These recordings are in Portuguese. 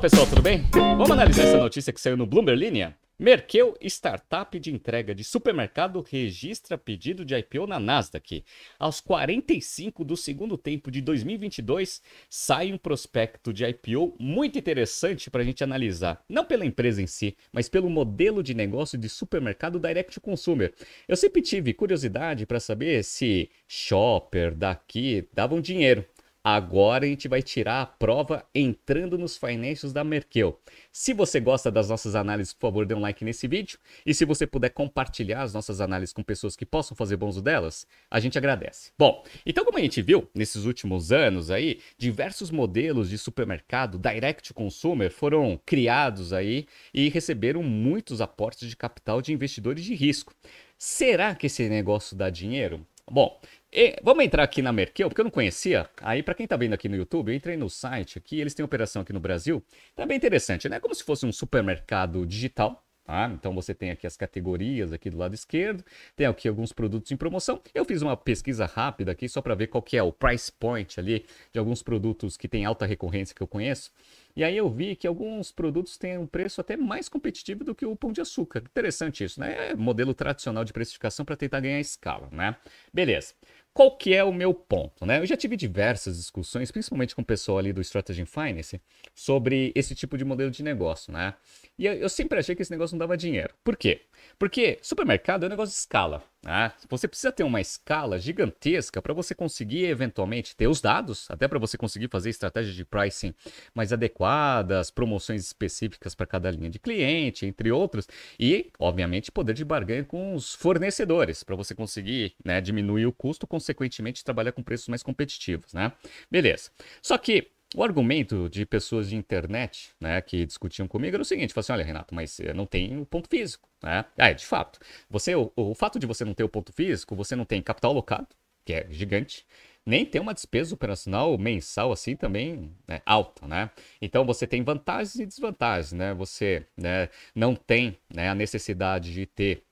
pessoal, tudo bem? Vamos analisar essa notícia que saiu no Bloomberg Linha? Merkeu, startup de entrega de supermercado, registra pedido de IPO na Nasdaq. Aos 45 do segundo tempo de 2022, sai um prospecto de IPO muito interessante para a gente analisar. Não pela empresa em si, mas pelo modelo de negócio de supermercado direct consumer. Eu sempre tive curiosidade para saber se shopper daqui davam dinheiro. Agora a gente vai tirar a prova entrando nos financials da Merkel. Se você gosta das nossas análises, por favor, dê um like nesse vídeo. E se você puder compartilhar as nossas análises com pessoas que possam fazer bom uso delas, a gente agradece. Bom, então como a gente viu nesses últimos anos aí, diversos modelos de supermercado direct consumer foram criados aí e receberam muitos aportes de capital de investidores de risco. Será que esse negócio dá dinheiro? Bom, e vamos entrar aqui na Merkel, porque eu não conhecia. Aí, para quem tá vendo aqui no YouTube, eu entrei no site aqui, eles têm operação aqui no Brasil. Tá bem interessante, né? Como se fosse um supermercado digital. Tá? Então você tem aqui as categorias aqui do lado esquerdo, tem aqui alguns produtos em promoção. Eu fiz uma pesquisa rápida aqui só para ver qual que é o price point ali de alguns produtos que tem alta recorrência que eu conheço. E aí eu vi que alguns produtos têm um preço até mais competitivo do que o pão de açúcar. Interessante isso, né? É modelo tradicional de precificação para tentar ganhar escala, né? Beleza. Qual que é o meu ponto, né? Eu já tive diversas discussões, principalmente com o pessoal ali do Strategy Finance, sobre esse tipo de modelo de negócio, né? E eu, sempre achei que esse negócio não dava dinheiro. Por quê? Porque supermercado é um negócio de escala. Né? Você precisa ter uma escala gigantesca para você conseguir eventualmente ter os dados, até para você conseguir fazer estratégias de pricing mais adequadas, promoções específicas para cada linha de cliente, entre outros, e, obviamente, poder de barganha com os fornecedores, para você conseguir né, diminuir o custo, consequentemente, trabalhar com preços mais competitivos. Né? Beleza. Só que o argumento de pessoas de internet, né, que discutiam comigo era o seguinte, assim, olha, Renato, mas não tem o ponto físico, né? Ah, é, de fato. Você, o, o fato de você não ter o ponto físico, você não tem capital alocado, que é gigante, nem tem uma despesa operacional mensal assim também né, alta, né? Então você tem vantagens e desvantagens, né? Você né, não tem né, a necessidade de ter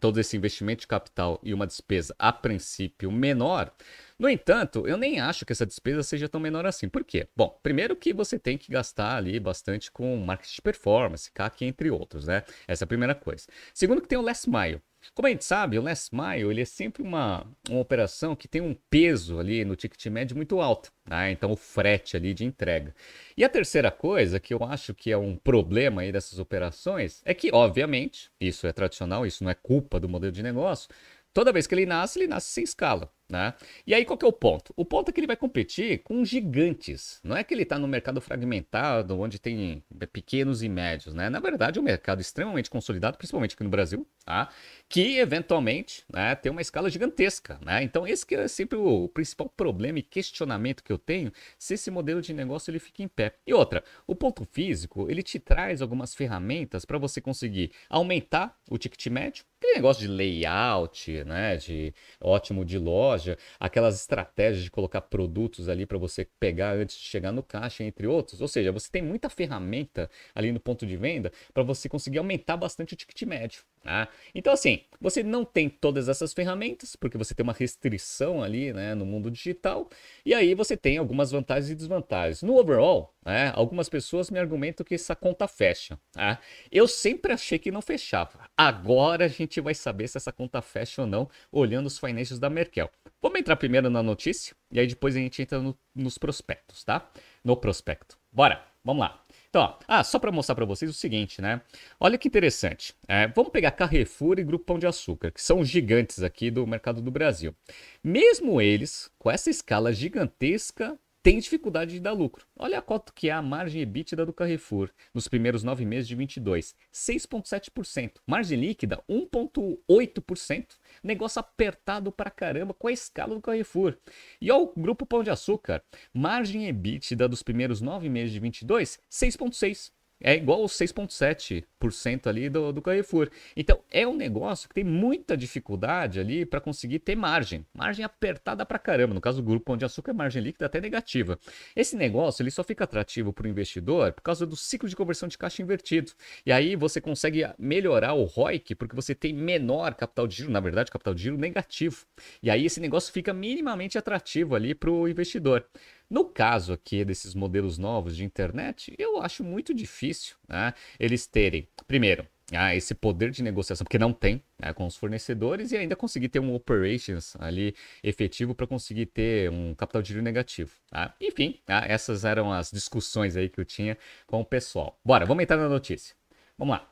todo esse investimento de capital e uma despesa a princípio menor, no entanto, eu nem acho que essa despesa seja tão menor assim. Por quê? Bom, primeiro que você tem que gastar ali bastante com marketing de performance, CAC, entre outros, né? Essa é a primeira coisa. Segundo que tem o last mile. Como a gente sabe, o last mile ele é sempre uma, uma operação que tem um peso ali no ticket médio muito alto, tá? então o frete ali de entrega. E a terceira coisa que eu acho que é um problema aí dessas operações é que, obviamente, isso é tradicional, isso não é culpa do modelo de negócio, toda vez que ele nasce, ele nasce sem escala. Né? E aí qual que é o ponto? O ponto é que ele vai competir com gigantes. Não é que ele está no mercado fragmentado, onde tem pequenos e médios. Né? Na verdade, é um mercado extremamente consolidado, principalmente aqui no Brasil, tá? que eventualmente né, tem uma escala gigantesca. Né? Então esse que é sempre o principal problema e questionamento que eu tenho, se esse modelo de negócio ele fica em pé. E outra, o ponto físico, ele te traz algumas ferramentas para você conseguir aumentar o ticket médio, aquele negócio de layout, né, de ótimo de loja, loja, aquelas estratégias de colocar produtos ali para você pegar antes de chegar no caixa, entre outros. Ou seja, você tem muita ferramenta ali no ponto de venda para você conseguir aumentar bastante o ticket médio. Tá? Então, assim, você não tem todas essas ferramentas, porque você tem uma restrição ali né, no mundo digital, e aí você tem algumas vantagens e desvantagens. No overall, né, algumas pessoas me argumentam que essa conta fecha. Tá? Eu sempre achei que não fechava. Agora a gente vai saber se essa conta fecha ou não, olhando os financials da Merkel. Vamos entrar primeiro na notícia, e aí depois a gente entra no, nos prospectos, tá? No prospecto. Bora, vamos lá. Então, ó, ah, só para mostrar para vocês o seguinte, né? Olha que interessante. É, vamos pegar Carrefour e Grupo Pão de Açúcar, que são gigantes aqui do mercado do Brasil. Mesmo eles, com essa escala gigantesca tem dificuldade de dar lucro. Olha a quanto que é a margem EBITDA do Carrefour nos primeiros nove meses de 22, 6,7%. Margem líquida, 1,8%. Negócio apertado pra caramba com a escala do Carrefour. E olha o Grupo Pão de Açúcar, margem EBITDA dos primeiros nove meses de 22, 6,6% é igual aos 6,7% ali do, do Carrefour. Então, é um negócio que tem muita dificuldade ali para conseguir ter margem. Margem apertada para caramba. No caso do Grupo Pão de Açúcar, margem líquida até negativa. Esse negócio ele só fica atrativo para o investidor por causa do ciclo de conversão de caixa invertido. E aí você consegue melhorar o ROIC porque você tem menor capital de giro, na verdade, capital de giro negativo. E aí esse negócio fica minimamente atrativo ali para o investidor. No caso aqui desses modelos novos de internet, eu acho muito difícil né, eles terem, primeiro, ah, esse poder de negociação, porque não tem né, com os fornecedores, e ainda conseguir ter um operations ali efetivo para conseguir ter um capital de giro negativo. Tá? Enfim, tá? essas eram as discussões aí que eu tinha com o pessoal. Bora, vamos entrar na notícia. Vamos lá.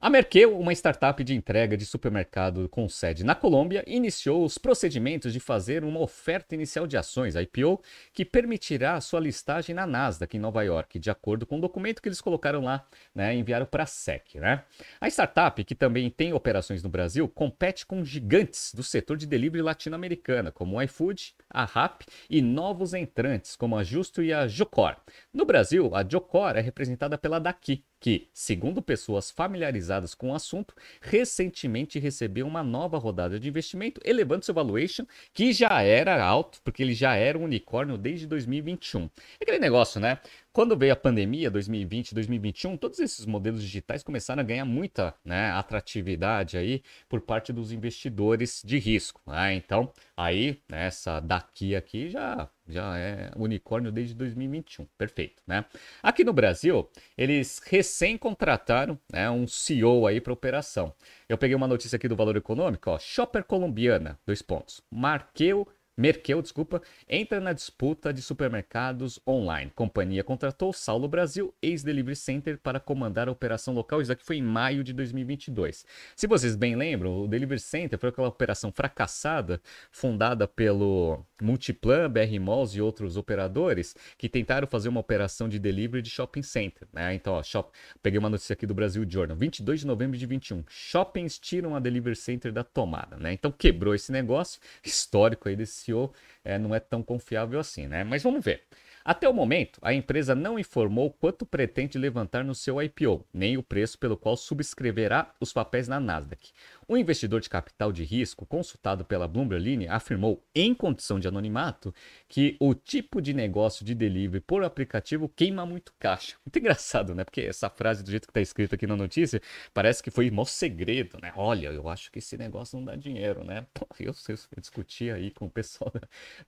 A Merkel, uma startup de entrega de supermercado com sede na Colômbia, iniciou os procedimentos de fazer uma oferta inicial de ações, IPO, que permitirá sua listagem na Nasdaq em Nova York, de acordo com o documento que eles colocaram lá, né, enviaram para a SEC. Né? A startup, que também tem operações no Brasil, compete com gigantes do setor de delivery latino-americana, como o iFood, a RAP e novos entrantes, como a Justo e a Jocor. No Brasil, a Jocor é representada pela Daqui, que, segundo pessoas familiarizadas com o assunto, recentemente recebeu uma nova rodada de investimento, elevando seu valuation, que já era alto, porque ele já era um unicórnio desde 2021. É aquele negócio, né? Quando veio a pandemia, 2020, 2021, todos esses modelos digitais começaram a ganhar muita né, atratividade aí por parte dos investidores de risco. Né? Então, aí, né, essa daqui aqui já, já é unicórnio desde 2021. Perfeito, né? Aqui no Brasil, eles recém contrataram né, um CEO aí para operação. Eu peguei uma notícia aqui do Valor Econômico, ó, Shopper Colombiana, dois pontos. Marqueu Merkel, desculpa, entra na disputa de supermercados online. Companhia contratou Saulo Brasil, ex-Delivery Center, para comandar a operação local. Isso aqui foi em maio de 2022. Se vocês bem lembram, o Delivery Center foi aquela operação fracassada, fundada pelo Multiplan, BR Malls e outros operadores, que tentaram fazer uma operação de delivery de shopping center. Né? Então, ó, shop... peguei uma notícia aqui do Brasil Journal, 22 de novembro de 21. Shoppings tiram a Delivery Center da tomada. Né? Então, quebrou esse negócio histórico aí desse CEO é, não é tão confiável assim, né? Mas vamos ver. Até o momento, a empresa não informou quanto pretende levantar no seu IPO, nem o preço pelo qual subscreverá os papéis na Nasdaq. Um investidor de capital de risco, consultado pela Bloomberg Line, afirmou, em condição de anonimato, que o tipo de negócio de delivery por aplicativo queima muito caixa. Muito engraçado, né? Porque essa frase, do jeito que está escrito aqui na notícia, parece que foi mó segredo, né? Olha, eu acho que esse negócio não dá dinheiro, né? Pô, eu, eu, eu discuti aí com o pessoal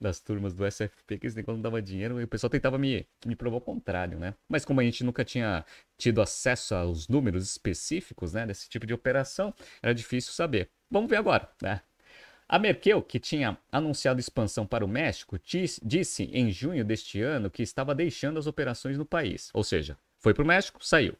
das turmas do SFP que esse negócio não dava dinheiro e o pessoal tentava me, me provar o contrário, né? Mas como a gente nunca tinha tido acesso aos números específicos né, desse tipo de operação, era difícil saber. Vamos ver agora. Né? A Merkel, que tinha anunciado expansão para o México, disse em junho deste ano que estava deixando as operações no país. Ou seja, foi para o México, saiu.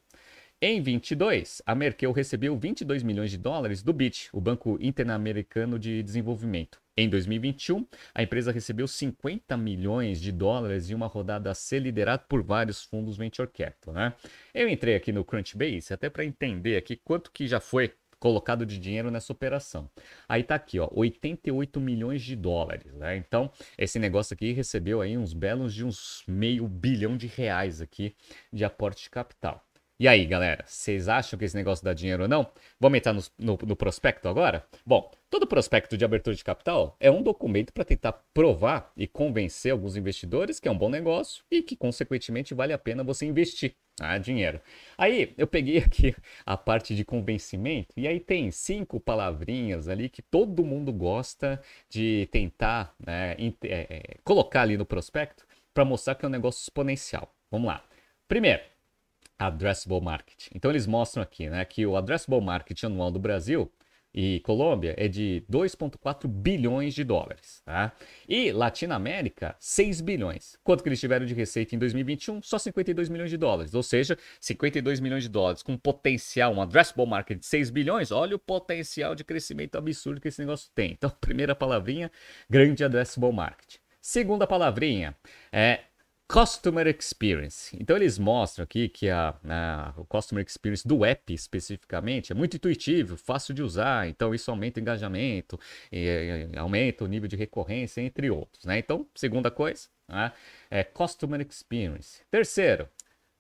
Em 22, a Merkel recebeu 22 milhões de dólares do BID, o Banco Interamericano de Desenvolvimento. Em 2021, a empresa recebeu 50 milhões de dólares em uma rodada a ser liderada por vários fundos venture capital. Né? Eu entrei aqui no Crunchbase até para entender aqui quanto que já foi colocado de dinheiro nessa operação. Aí tá aqui, ó, 88 milhões de dólares, né? Então, esse negócio aqui recebeu aí uns belos de uns meio bilhão de reais aqui de aporte de capital. E aí, galera, vocês acham que esse negócio dá dinheiro ou não? Vamos entrar no, no, no prospecto agora? Bom, todo prospecto de abertura de capital é um documento para tentar provar e convencer alguns investidores que é um bom negócio e que, consequentemente, vale a pena você investir ah, dinheiro. Aí eu peguei aqui a parte de convencimento e aí tem cinco palavrinhas ali que todo mundo gosta de tentar né, é, colocar ali no prospecto para mostrar que é um negócio exponencial. Vamos lá. Primeiro, addressable market. Então eles mostram aqui, né, que o addressable market anual do Brasil e Colômbia é de 2,4 bilhões de dólares, tá? E Latinoamérica, 6 bilhões. Quanto que eles tiveram de receita em 2021? Só 52 milhões de dólares. Ou seja, 52 milhões de dólares com potencial, um addressable market de 6 bilhões. Olha o potencial de crescimento absurdo que esse negócio tem. Então, primeira palavrinha, grande addressable market. Segunda palavrinha é Customer Experience. Então eles mostram aqui que a, a, o Customer Experience do app especificamente é muito intuitivo, fácil de usar, então isso aumenta o engajamento, e, e, aumenta o nível de recorrência, entre outros. Né? Então, segunda coisa, né? é Customer Experience. Terceiro,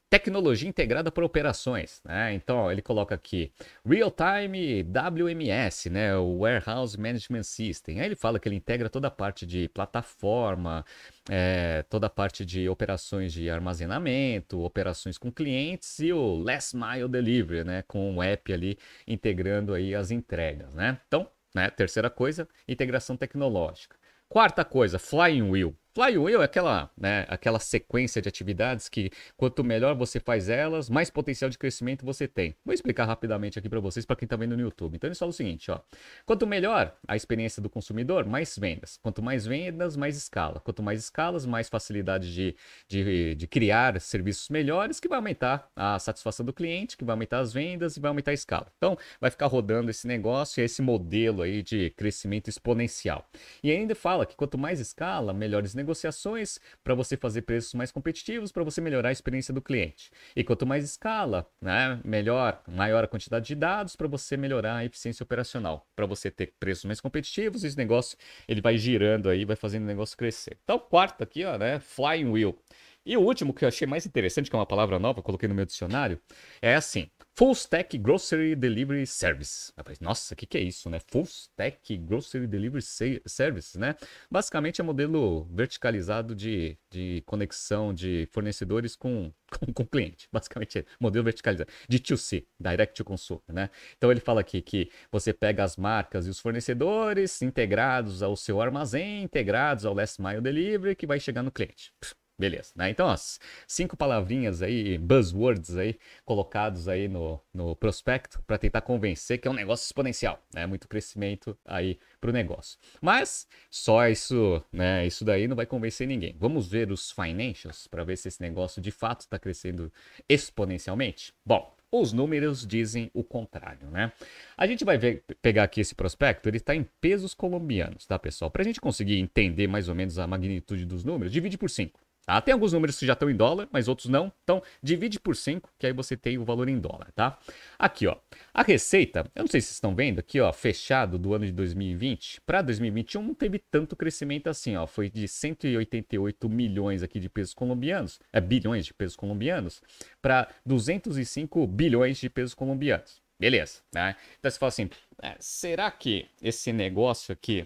tecnologia integrada para operações, né? Então ele coloca aqui Real Time WMS, né? O Warehouse Management System. Aí ele fala que ele integra toda a parte de plataforma, é, toda a parte de operações de armazenamento, operações com clientes e o Last Mile Delivery, né? Com o app ali integrando aí as entregas, né? Então, né? Terceira coisa, integração tecnológica. Quarta coisa, Flying Wheel. Flywheel é aquela, né, aquela sequência de atividades que quanto melhor você faz elas, mais potencial de crescimento você tem. Vou explicar rapidamente aqui para vocês, para quem está vendo no YouTube. Então eles falam o seguinte, ó. Quanto melhor a experiência do consumidor, mais vendas. Quanto mais vendas, mais escala. Quanto mais escalas, mais facilidade de, de, de criar serviços melhores, que vai aumentar a satisfação do cliente, que vai aumentar as vendas e vai aumentar a escala. Então vai ficar rodando esse negócio, esse modelo aí de crescimento exponencial. E ainda fala que quanto mais escala, melhores negócios negociações para você fazer preços mais competitivos, para você melhorar a experiência do cliente. E quanto mais escala, né, melhor, maior a quantidade de dados para você melhorar a eficiência operacional, para você ter preços mais competitivos, esse negócio ele vai girando aí, vai fazendo o negócio crescer. Então, quarto aqui, ó, né, flying wheel. E o último que eu achei mais interessante, que é uma palavra nova, coloquei no meu dicionário, é assim: Full Stack Grocery Delivery Service. Nossa, o que, que é isso, né? Full Stack Grocery Delivery Service, né? Basicamente é modelo verticalizado de, de conexão de fornecedores com, com, com cliente. Basicamente é modelo verticalizado. De 2C, Direct to Consumer, né? Então ele fala aqui que você pega as marcas e os fornecedores integrados ao seu armazém, integrados ao Last Mile Delivery, que vai chegar no cliente. Beleza, né? Então, as cinco palavrinhas aí, buzzwords aí, colocados aí no, no prospecto para tentar convencer que é um negócio exponencial, né? Muito crescimento aí para o negócio. Mas só isso, né? Isso daí não vai convencer ninguém. Vamos ver os financials para ver se esse negócio de fato está crescendo exponencialmente? Bom, os números dizem o contrário, né? A gente vai ver, pegar aqui esse prospecto, ele está em pesos colombianos, tá, pessoal? Para a gente conseguir entender mais ou menos a magnitude dos números, divide por 5. Tá? Tem alguns números que já estão em dólar, mas outros não. Então, divide por 5, que aí você tem o valor em dólar, tá? Aqui, ó. A receita, eu não sei se vocês estão vendo aqui, ó, fechado do ano de 2020 para 2021 não teve tanto crescimento assim, ó. Foi de 188 milhões aqui de pesos colombianos, é bilhões de pesos colombianos, para 205 bilhões de pesos colombianos. Beleza, né? Então você fala assim, é, será que esse negócio aqui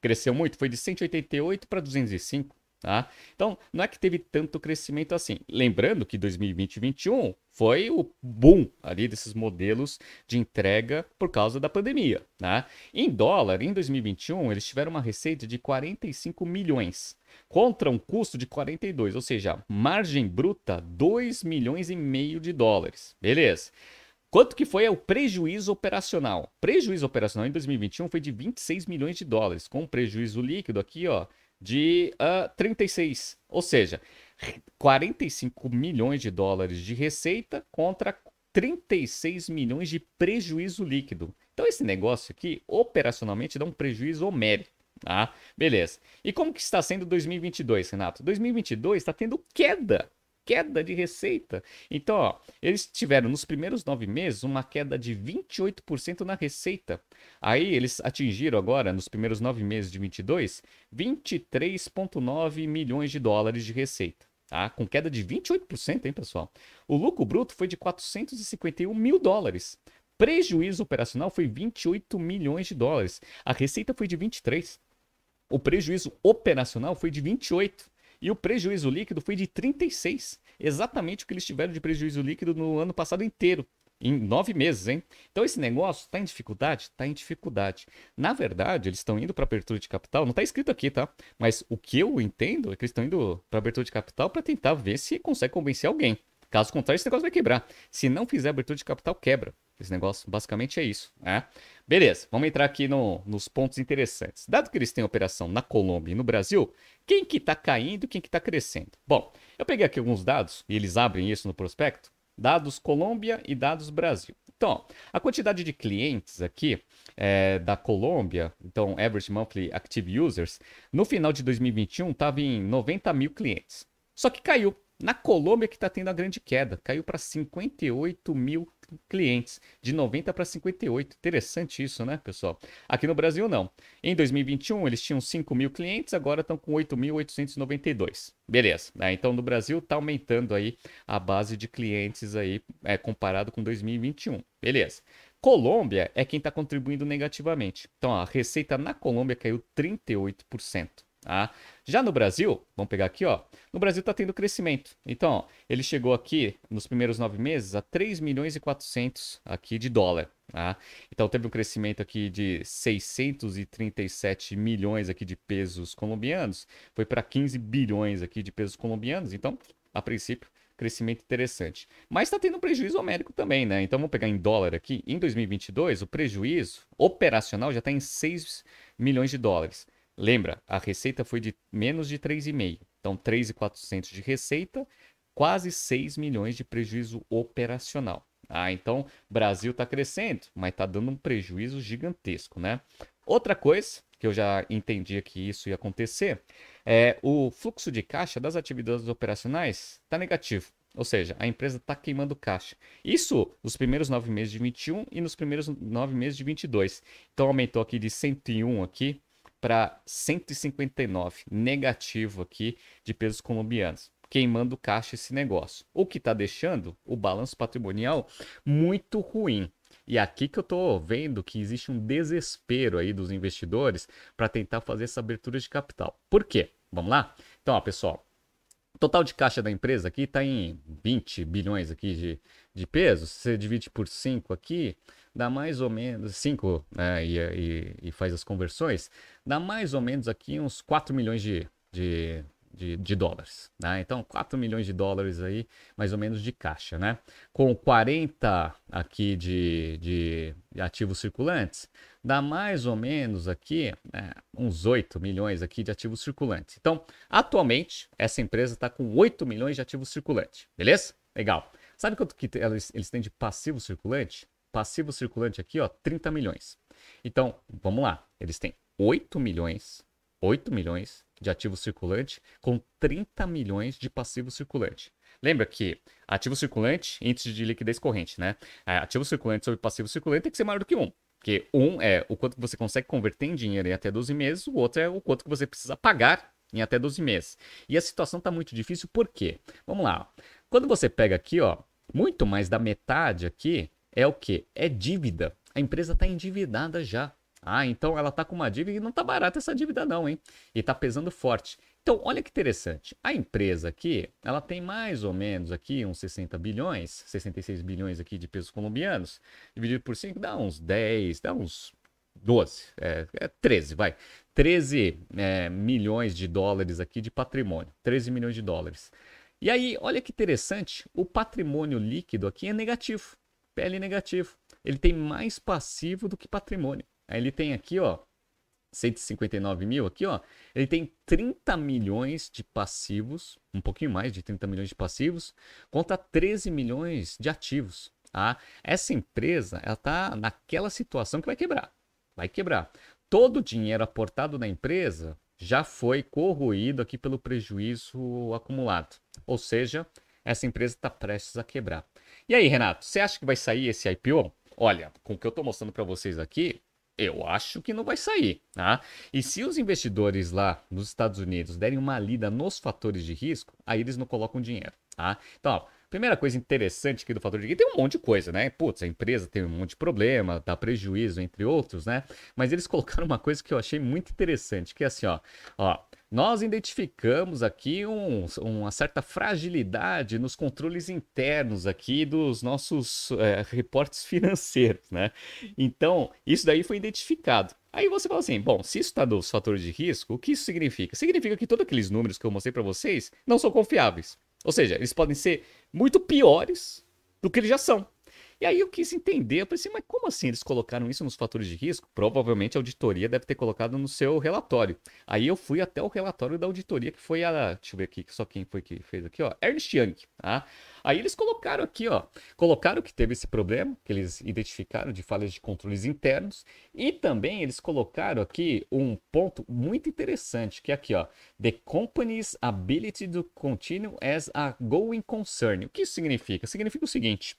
cresceu muito? Foi de 188 para 205. Tá? Então, não é que teve tanto crescimento assim. Lembrando que 2020 e 2021 foi o boom ali desses modelos de entrega por causa da pandemia. Né? Em dólar, em 2021, eles tiveram uma receita de 45 milhões contra um custo de 42, ou seja, margem bruta 2 milhões e meio de dólares. Beleza. Quanto que foi o prejuízo operacional? Prejuízo operacional em 2021 foi de 26 milhões de dólares, com um prejuízo líquido aqui, ó, de uh, ah, 36. Ou seja, 45 milhões de dólares de receita contra 36 milhões de prejuízo líquido. Então esse negócio aqui, operacionalmente, dá um prejuízo homérico. Tá? Beleza. E como que está sendo 2022, Renato? 2022 está tendo queda queda de receita. Então, ó, eles tiveram nos primeiros nove meses uma queda de 28% na receita. Aí eles atingiram agora, nos primeiros nove meses de 22, 23,9 milhões de dólares de receita. Tá? Com queda de 28%, hein, pessoal? O lucro bruto foi de 451 mil dólares. Prejuízo operacional foi 28 milhões de dólares. A receita foi de 23. O prejuízo operacional foi de 28. E o prejuízo líquido foi de 36. Exatamente o que eles tiveram de prejuízo líquido no ano passado inteiro. Em nove meses, hein? Então esse negócio está em dificuldade? Está em dificuldade. Na verdade, eles estão indo para abertura de capital, não está escrito aqui, tá? Mas o que eu entendo é que eles estão indo para abertura de capital para tentar ver se consegue convencer alguém. Caso contrário, esse negócio vai quebrar. Se não fizer abertura de capital, quebra. Esse negócio basicamente é isso, né? Beleza, vamos entrar aqui no, nos pontos interessantes. Dado que eles têm operação na Colômbia e no Brasil, quem que está caindo e quem que está crescendo? Bom, eu peguei aqui alguns dados, e eles abrem isso no prospecto, dados Colômbia e dados Brasil. Então, a quantidade de clientes aqui é, da Colômbia, então Average Monthly Active Users, no final de 2021 estava em 90 mil clientes. Só que caiu. Na Colômbia que está tendo a grande queda, caiu para 58 mil clientes, de 90 para 58. Interessante isso, né, pessoal? Aqui no Brasil, não. Em 2021, eles tinham 5 mil clientes, agora estão com 8.892. Beleza. Né? Então, no Brasil, está aumentando aí a base de clientes aí, é, comparado com 2021. Beleza. Colômbia é quem está contribuindo negativamente. Então, a receita na Colômbia caiu 38%. Tá? Já no Brasil, vamos pegar aqui, ó. No Brasil está tendo crescimento. Então, ó, ele chegou aqui nos primeiros nove meses a 3 milhões e 400 aqui de dólar. Tá? Então teve um crescimento aqui de 637 milhões aqui de pesos colombianos, foi para 15 bilhões aqui de pesos colombianos. Então, a princípio, crescimento interessante. Mas está tendo um prejuízo homérico também, né? Então vamos pegar em dólar aqui. Em 2022, o prejuízo operacional já está em 6 milhões de dólares. Lembra, a receita foi de menos de 3,5. Então, 3,400 de receita, quase 6 milhões de prejuízo operacional. Ah, então, Brasil está crescendo, mas está dando um prejuízo gigantesco, né? Outra coisa que eu já entendia que isso ia acontecer é o fluxo de caixa das atividades operacionais está negativo. Ou seja, a empresa está queimando caixa. Isso nos primeiros nove meses de 21 e nos primeiros nove meses de 22. Então aumentou aqui de 101 aqui para 159 negativo aqui de pesos colombianos, queimando caixa esse negócio. O que está deixando o balanço patrimonial muito ruim. E aqui que eu estou vendo que existe um desespero aí dos investidores para tentar fazer essa abertura de capital. Por quê? Vamos lá? Então, ó, pessoal, total de caixa da empresa aqui está em 20 bilhões aqui de, de pesos. Se você divide por 5 aqui, dá mais ou menos 5 né, e, e, e, faz as conversões, dá mais ou menos aqui uns 4 milhões de, de, de, de dólares. Né? Então, 4 milhões de dólares aí, mais ou menos de caixa. Né? Com 40 aqui de, de ativos circulantes, dá mais ou menos aqui né, uns 8 milhões aqui de ativos circulantes. Então, atualmente, essa empresa está com 8 milhões de ativos circulantes. Beleza? Legal. Sabe quanto que eles, têm de passivo circulante? Passivo circulante aqui, ó, 30 milhões. Então, vamos lá. Eles têm 8 milhões, 8 milhões de ativo circulante com 30 milhões de passivo circulante. Lembra que ativo circulante, índice de liquidez corrente, né? É, ativo circulante sobre passivo circulante tem que ser maior do que 1. Porque um é o quanto você consegue converter em dinheiro em até 12 meses, o outro é o quanto que você precisa pagar em até 12 meses. E a situação está muito difícil, por quê? Vamos lá. Quando você pega aqui, ó, muito mais da metade aqui é o que? É dívida. A empresa está endividada já. Ah, então ela está com uma dívida e não está barata essa dívida não, hein? E está pesando forte. Então, olha que interessante. A empresa aqui, ela tem mais ou menos aqui uns 60 bilhões, 66 bilhões aqui de pesos colombianos, dividido por 5 dá uns 10, dá uns 12, é, é 13, vai. 13 é, milhões de dólares aqui de patrimônio. 13 milhões de dólares. E aí, olha que interessante, o patrimônio líquido aqui é negativo. PL negativo. Ele tem mais passivo do que patrimônio. Aí ele tem aqui, ó, 159 mil aqui, ó. Ele tem 30 milhões de passivos, um pouquinho mais de 30 milhões de passivos, contra 13 milhões de ativos. Tá? Essa empresa, ela tá naquela situação que vai quebrar. Vai quebrar. Todo o dinheiro aportado na empresa já foi corroído aqui pelo prejuízo acumulado. Ou seja, essa empresa está prestes a quebrar. E aí, Renato, você acha que vai sair esse IPO? Olha, com o que eu estou mostrando para vocês aqui, eu acho que não vai sair, tá? E se os investidores lá nos Estados Unidos derem uma lida nos fatores de risco, aí eles não colocam dinheiro, tá? Então, ó, primeira coisa interessante aqui do fator de risco, tem um monte de coisa, né? Putz, a empresa tem um monte de problema, dá prejuízo, entre outros, né? Mas eles colocaram uma coisa que eu achei muito interessante, que é assim, ó, ó, nós identificamos aqui um, uma certa fragilidade nos controles internos aqui dos nossos é, reportes financeiros, né? Então, isso daí foi identificado. Aí você fala assim, bom, se isso está nos fatores de risco, o que isso significa? Significa que todos aqueles números que eu mostrei para vocês não são confiáveis. Ou seja, eles podem ser muito piores do que eles já são. E aí eu quis entender, eu pensei, mas como assim eles colocaram isso nos fatores de risco? Provavelmente a auditoria deve ter colocado no seu relatório. Aí eu fui até o relatório da auditoria, que foi a. Deixa eu ver aqui, só quem foi que fez aqui, ó. Ernst Young, tá? Aí eles colocaram aqui, ó. Colocaram que teve esse problema, que eles identificaram de falhas de controles internos. E também eles colocaram aqui um ponto muito interessante, que é aqui, ó. The company's ability to continue as a going concern. O que isso significa? Significa o seguinte,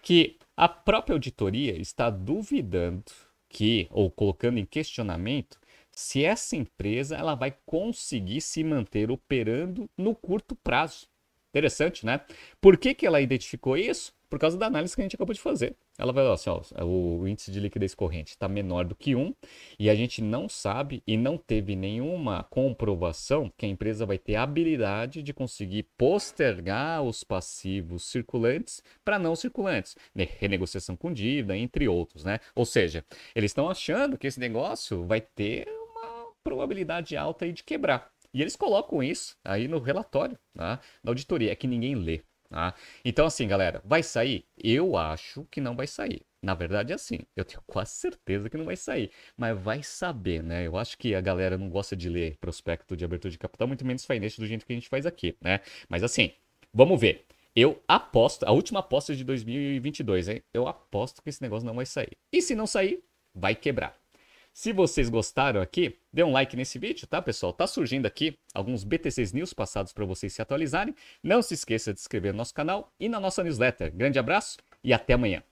que a própria auditoria está duvidando que, ou colocando em questionamento, se essa empresa ela vai conseguir se manter operando no curto prazo. Interessante, né? Por que, que ela identificou isso? Por causa da análise que a gente acabou de fazer. Ela vai assim, ó, o índice de liquidez corrente está menor do que 1 e a gente não sabe e não teve nenhuma comprovação que a empresa vai ter habilidade de conseguir postergar os passivos circulantes para não circulantes, né? renegociação com dívida, entre outros, né? Ou seja, eles estão achando que esse negócio vai ter uma probabilidade alta aí de quebrar. E eles colocam isso aí no relatório, tá? na auditoria, é que ninguém lê. Tá? Então, assim, galera, vai sair? Eu acho que não vai sair. Na verdade, é assim. Eu tenho quase certeza que não vai sair. Mas vai saber, né? Eu acho que a galera não gosta de ler prospecto de abertura de capital, muito menos finance do jeito que a gente faz aqui, né? Mas assim, vamos ver. Eu aposto, a última aposta de 2022, hein? Eu aposto que esse negócio não vai sair. E se não sair, vai quebrar. Se vocês gostaram aqui, dê um like nesse vídeo, tá, pessoal? Tá surgindo aqui alguns BTCs News passados para vocês se atualizarem. Não se esqueça de se inscrever no nosso canal e na nossa newsletter. Grande abraço e até amanhã.